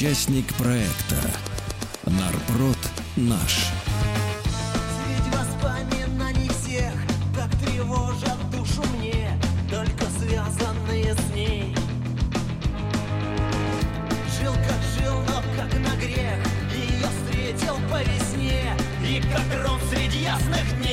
Участник проекта Нарпрод наш. Как. Жил среди ясных дней.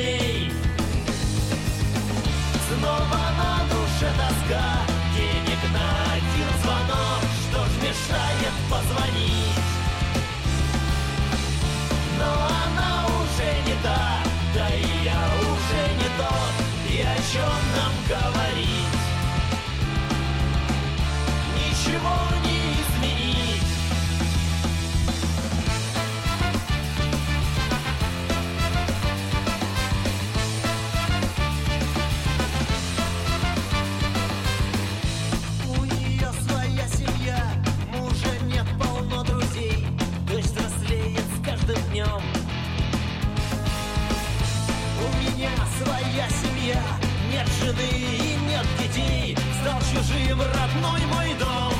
Семья, нет жены и нет детей, стал чужим родной мой дом.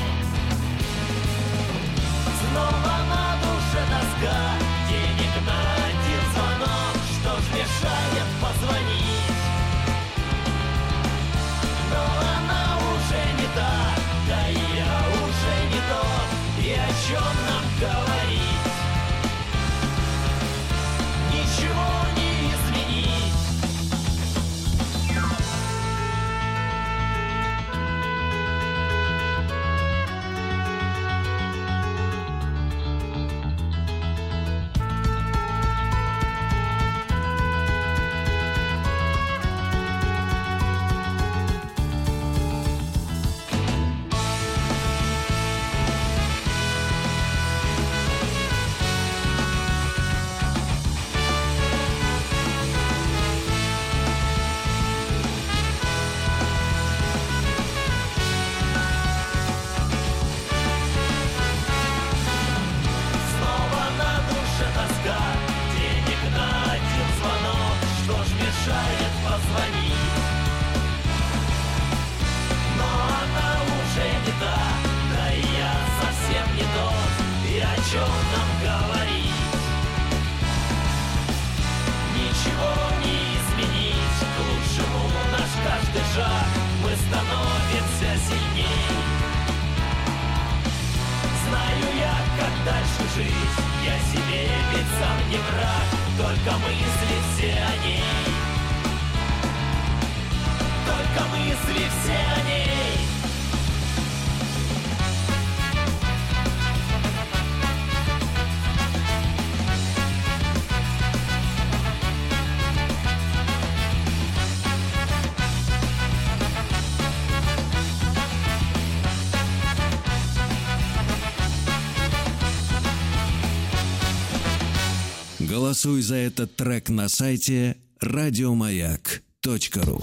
Позвонить? Но она уже не та, да и я совсем не тот, и о чем нам говорить? Ничего не изменить, к лучшему наш каждый шаг, мы становимся сильней. Знаю я, как дальше жить Я себе ведь сам не враг Только мысли все о ней мысли все о ней Голосуй за этот трек на сайте радиомаяк.ру